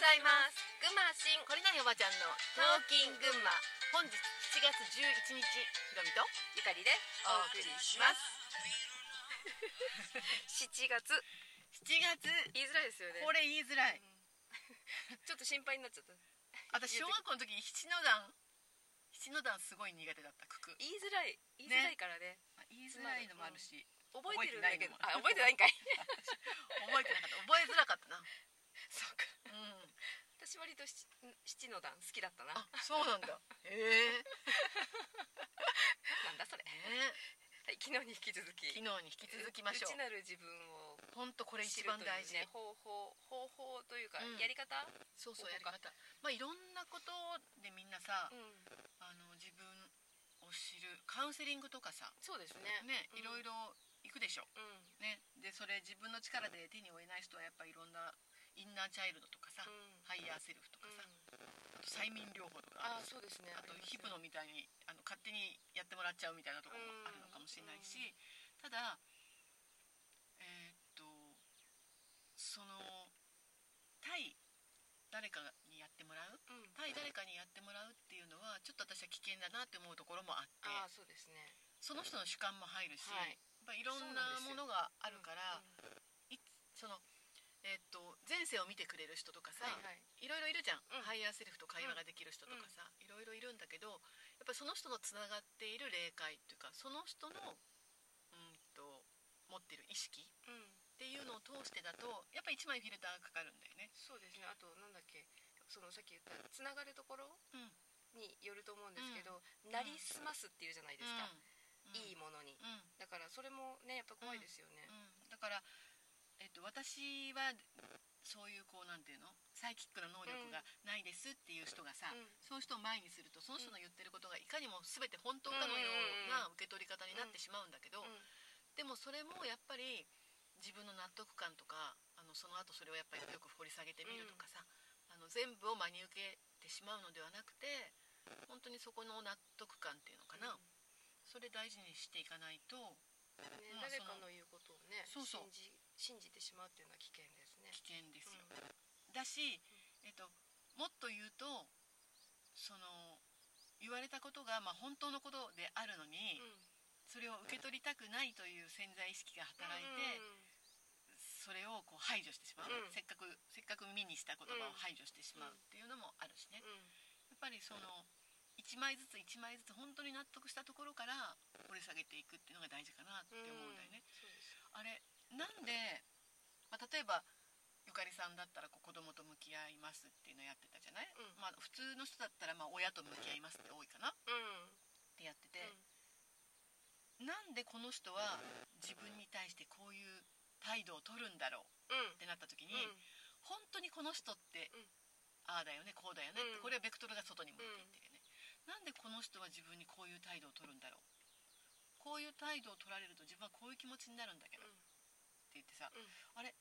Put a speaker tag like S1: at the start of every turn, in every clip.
S1: ございます。群馬発信
S2: これ何おばちゃんの？
S1: トーキン群馬
S2: 本日7月11日ひろみと？
S1: ゆかりでお送りします。7月。
S2: 7月。
S1: 言いづらいですよね。
S2: これ言いづらい。
S1: ちょっと心配になっちゃった。
S2: 私小学校の時七の段。七の段すごい苦手だった九九。
S1: 言いづらい。言いづらいからね。
S2: まあ言いづらいのもあるし、
S1: 覚えてるんだけど。
S2: 覚えてないのも
S1: あ覚えてないんかい。
S2: 覚えてなかった。覚えづらかった
S1: と七七の段好きだったな。
S2: あそうなんだ。へえ。
S1: なんだそれ。
S2: ね。
S1: はい昨日に引き続き。
S2: 昨日に引き続きましょう。
S1: 内なる自分を
S2: 本当これ一番大事、
S1: ね方法方法というか、
S2: うん。
S1: やり方？
S2: そうそうやり方。まあいろんなことでみんなさ、
S1: うん。
S2: あの自分を知るカウンセリングとかさ。
S1: そうですね。
S2: ね
S1: うん。
S2: いろいろ行くでしょ、
S1: うん。
S2: ね、でそれ自分の力で手に負えない人はやっぱいろんなインナーチャイルドとかさ、
S1: うん。
S2: ハイヤーセルフとかさ、
S1: うん。
S2: あと催眠療法とか
S1: ああそうですね。
S2: あとヒプノみたいにあの勝手にやってもらっちゃうみたいなところもあるのかもしれないし、ただえーっとその対誰かにやってもらう？
S1: うん。
S2: 対誰かにやってもらうっていうのはちょっと私は危険だなって思うところもあって
S1: ああそうですね。
S2: その人の主観も入るし、
S1: はい。
S2: やっぱいろんなものがあるから、えーっと前世を見てくれる人とかさ、
S1: はいはい。
S2: いろいろいるじゃん、
S1: うん。
S2: ハイヤーセルフと会話ができる人とかさ、いろいろいるんだけどやっぱりその人のつながっている霊界っていうかその人のうんと持ってる意識っ
S1: うん。
S2: ていうのを通してだとやっぱり1枚フィルターがかかるんだよね。
S1: そうですね。あとなんだっけそのさっき言ったつながるところ
S2: うん。
S1: によると思うんですけど、なりすますっていうじゃないですか、
S2: うん。
S1: いいものに。
S2: うん
S1: だからそれもねやっぱ怖いですよね、
S2: うん。だから、えっと、私はそういうこうなんていうの？サイキックな能力がないですっていう人がさ、
S1: うん。
S2: そういう人を前にするとその人の言ってることがいかにも全て本当かのような受け取り方になってしまうんだけど、
S1: うん。
S2: でもそれもやっぱり自分の納得感とかあのその後それをやっぱりよく掘り下げてみるとかさ、あの全部を真に受けてしまうのではなくて本当にそこの納得感っていうのかな、それ大事にしていかないと
S1: ね
S2: まあ
S1: 誰かの言うことをね
S2: そうそう。
S1: 信じ信じてしまうっていうのは危険ですね。
S2: 危険ですよ、だし、えっと、もっと言うとその言われたことが、まあ、本当のことであるのに、
S1: うん。
S2: それを受け取りたくないという潜在意識が働いて、それをこう排除してしまう、
S1: うん。
S2: せっかくせっかく耳にした言葉を排除してしまうっていうのもあるしね、
S1: うん。
S2: やっぱりその1枚ずつ1枚ずつ本当に納得したところから掘り下げていくっていうのが大事かなって思うんだよね、あれなんで、まあ、例えばゆかりさんだったらこう子供と向き合いますっていうのをやってたじゃない、
S1: うん。
S2: まあ、普通の人だったらまあ親と向き合いますって多いかな。っ
S1: うん。
S2: てやってて、なんでこの人は自分に対してこういう態度を取るんだろう？
S1: うん。
S2: ってなった時に、
S1: うん。
S2: 本当にこの人って、
S1: うん。
S2: ああだよねこうだよねって、
S1: うん。
S2: これはベクトルが外に向いていってるよね、なんでこの人は自分にこういう態度を取るんだろう？こういう態度を取られると自分はこういう気持ちになるんだけど、って言ってさ、
S1: うん。
S2: あれ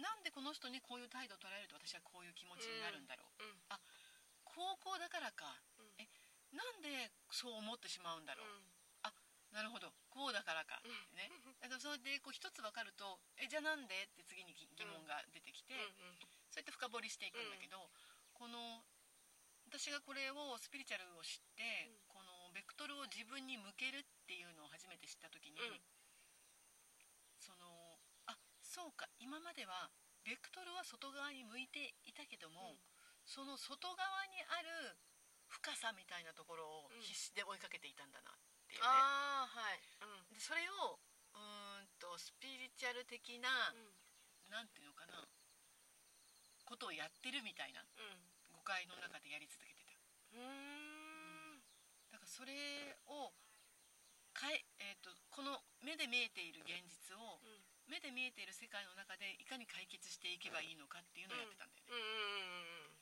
S2: なんでこの人にこういう態度を取られると私はこういう気持ちになるんだろう、
S1: うん。
S2: 高校だからか。
S1: うん。
S2: えなんでそう思ってしまうんだろう、
S1: うん。
S2: なるほど。こうだからか、
S1: うん。
S2: ね。だからそれでこう一つ分かるとえじゃあなんでって次に疑疑問が出てきて、そうやって深掘りしていくんだけど、この私がこれをスピリチュアルを知って、
S1: うん。
S2: このベクトルを自分に向けるっていうのを初めて知った時に、そうか今まではベクトルは外側に向いていたけども、
S1: うん。
S2: その外側にある深さみたいなところを
S1: うん。
S2: 必死で追いかけていたんだなっていうね、
S1: ああはい。うん。
S2: でそれをうーんとスピリチュアル的な、なんていうのかなことをやってるみたいな誤解の中でやり続けてた。
S1: うん。うん。
S2: だからそれを変え、えー、とこの目で見えている現実を目で見えている世界の中でいかに解決していけばいいのかっていうのをやってたんだよね、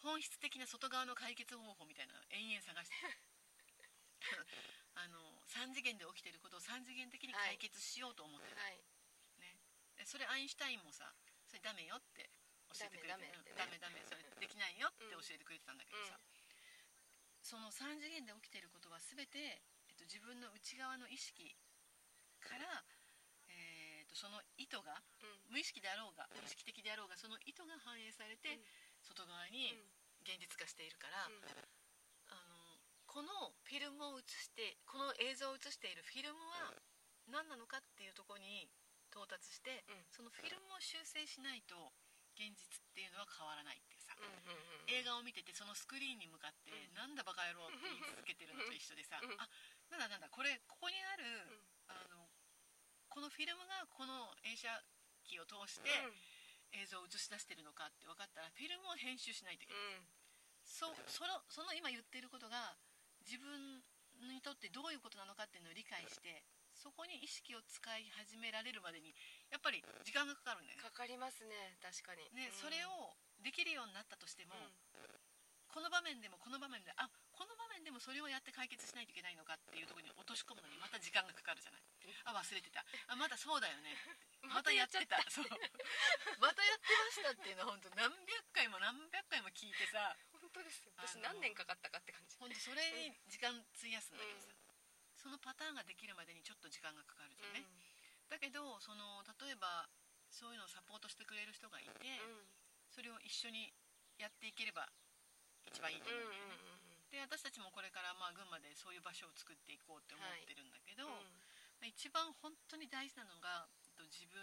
S2: 本質的な外側の解決方法みたいなのを延々探して。あの3次元で起きてることを3次元的に解決しようと思ってる、
S1: はい。
S2: ね、でそれアインシュタインもさそれダメよって教えてくれて
S1: ダメダメ
S2: ダメ。ダメそれできないよって教えてくれてたんだけどさ、
S1: うん。
S2: その3次元で起きてることは全て、えっと、自分の内側の意識から、えー、とその意図が
S1: うん。
S2: 無意識であろうが意識的であろうがその意図が反映されて、外側に現実化しているから、あのこのフィルムを映してこの映像を映しているフィルムは何なのかっていうところに到達して、
S1: うん。
S2: そのフィルムを修正しないと現実っていうのは変わらないっていうさ、映画を見ててそのスクリーンに向かって「
S1: うん。
S2: なんだバカ野郎」って言い続けてるのと一緒でさ「
S1: うん。
S2: あなんだなんだこれここにある、このフィルムがこの映写機を通して映像を映し出してるのかって分かったらフィルムを編集しないといけない、
S1: うん。
S2: そそのその今言っていることが自分にとってどういうことなのかっていうのを理解してそこに意識を使い始められるまでにやっぱり時間がかかるんだよ。ね
S1: かかりますね。確かに。
S2: ね、
S1: うん。
S2: それをできるようになったとしても、
S1: うん。
S2: この場面でもこの場面であもそれをやって解決しないといけないのかっていうところに落とし込むのにまた時間がかかるじゃない？あ忘れてた。あまだそうだよね またやってた。そう。またやってましたっていうのは本当何百回も何百回も聞いてさ。
S1: 本当です私何年かかったかって感じ。
S2: 本当それに時間費やすんだけどさ、そのパターンができるまでにちょっと時間がかかるじゃん。ね、だけどその例えばそういうのをサポートしてくれる人がいて、それを一緒にやっていければ一番いいと
S1: うん
S2: 思
S1: うんうん
S2: うんだよね、で私たちもこれからまあ群馬でそういう場所を作っていこうって思ってるんだけど、
S1: うん
S2: 一番本当に大事なのがえっと自分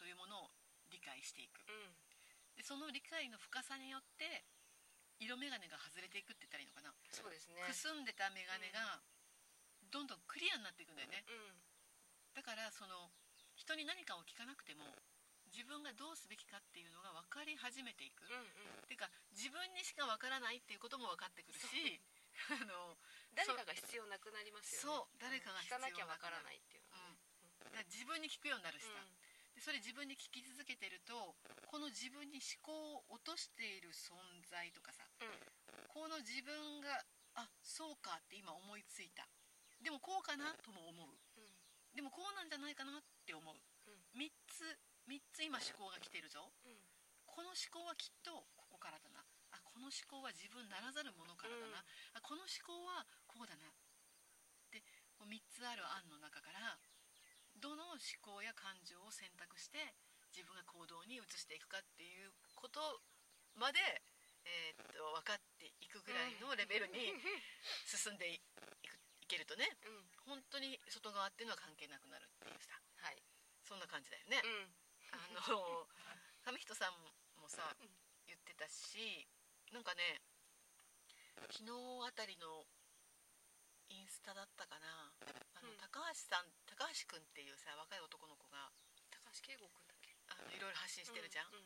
S2: というものを理解していく。
S1: うん。
S2: でその理解の深さによって色眼鏡が外れていくって言ったらいいのかな、
S1: そうですね。
S2: くすんでた眼鏡がどんどんクリアになっていくんだよね。
S1: うん。
S2: だからその人に何かを聞かなくても自分がどうすべきかっていうのが分かり始めていく、
S1: うんうん。
S2: ていうか自分にしからないっていうことも分かってくるしあの
S1: 誰かが必要なくなりますよね。
S2: そう誰かが必要なくなる。
S1: 聞かなきゃわからないっていうのはね。
S2: だから自分に聞くようになるしさ、
S1: うん。
S2: でそれ自分に聞き続けてるとこの自分に思考を落としている存在とかさこの自分があそうかって今思いついた。でもこうかなとも思う。
S1: うん。
S2: でもこうなんじゃないかなって思う。3つ3つ今思考が来てるぞ。
S1: うん。
S2: この思考はきっとここからだな。あこの思考は自分ならざるものからだな、
S1: うん。
S2: あこの思考はこうだな。でこう3つある案の中からどの思考や感情を選択して自分が行動に移していくかっていうことまで、えーっと分かっていくぐらいのレベルに 進んでいくいけるとね。
S1: うん。
S2: 本当に外側っていうのは関係なくなるっていうさ。
S1: はい。
S2: そんな感じだよね。
S1: うん。
S2: あの上人さんもさ
S1: うん。
S2: 言ってたしなんかね昨日あたりのインスタだったかな。あの、
S1: うん。
S2: 高橋さん高橋君っていうさ若い男の子が
S1: 高橋圭吾君だっけ？
S2: あのいろいろ発信してるじゃん、
S1: うん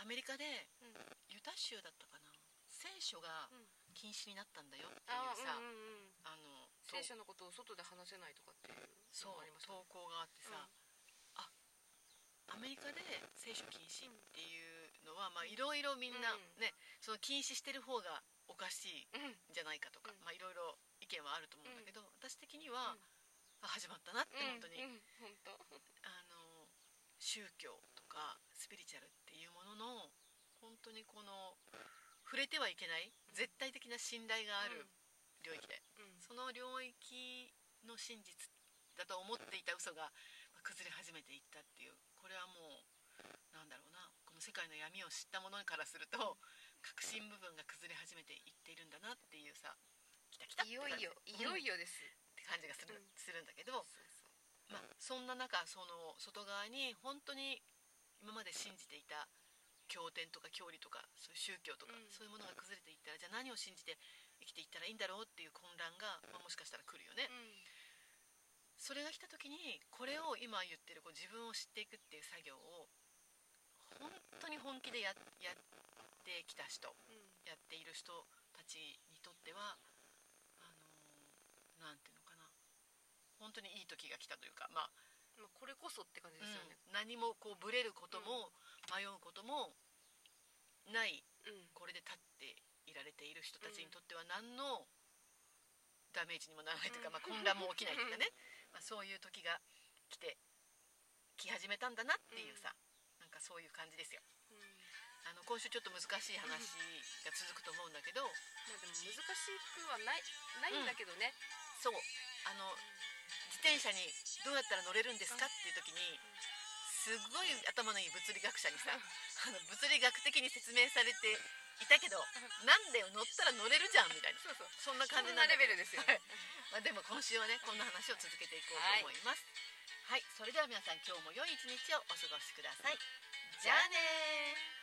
S2: アメリカで
S1: うん。
S2: ユタ州だったかな。聖書が
S1: うん。
S2: 禁止になったんだよってい
S1: あ
S2: うさ、
S1: うんうんうん。
S2: あの
S1: 聖書のことを外で話せないとかっていう
S2: そう
S1: あります
S2: 投稿があってさ、あアメリカで聖書禁止っていうのはまあいろいろみんな
S1: うん。
S2: ね、その禁止してる方がおかしい
S1: うん
S2: んじゃないかとか、
S1: うん。
S2: まあいろいろ意見はあると思うんだけど、私的には、あ始まったなって本当に、あの宗教とかスピリチュアルっていうものの本当にこの触れてはいけない絶対的な信頼がある領域で、
S1: うん。
S2: その領域の真実だと思っていた嘘がまあ崩れ始めていったっていうこれはもうなんだろうなこの世界の闇を知った者からすると核心部分が崩れ始めていっているんだなっていうさ来た来た
S1: いよいよいよいよです
S2: って感じがする,、
S1: うん。
S2: するんだけど、
S1: そうそう。
S2: まあ、そんな中その外側に本当に今まで信じていた経典とか教理とかそういう宗教とか、
S1: うん。
S2: そういうものが崩れていったらじゃあ何を信じて生きていったらいいんだろうっていう混乱が、まあ、もしかしたら来るよね、
S1: うん。
S2: それが来た時にこれを今言ってるこう自分を知っていくっていう作業を本当に本気でややってきた人
S1: うん。
S2: やっている人たちにとってはあのなんていうのかな。本当にいい時が来たというかまあ
S1: まあこれこそって感じですよね。
S2: うん何もこうブレることも迷うこともない
S1: うん。
S2: これで立っていられている人たちにとっては何のダメージにもならないというか、
S1: うん。
S2: まあ、混乱も起きないというかね、まあ、そういう時が来て来始めたんだなっていうさ、なん。かそういう感じですよ。
S1: うん。
S2: あの今週ちょっと難しい話が続くと思うんだけど。
S1: まあでも難しくはないないんだけどね。
S2: そう。あの自転車にどうやったら乗れるんですかっていう時にすごい頭のいい物理学者にさあの物理学的に説明されていたけどなんだよ乗ったら乗れるじゃんみたいな。
S1: そうそう。
S2: そんな感じ
S1: なレベル
S2: で
S1: ですよ。ね
S2: まあ、でも今週はねこんな話を続けていこうと思います。はい、それでは皆さん今日も良い一日をお過ごしください。じゃあね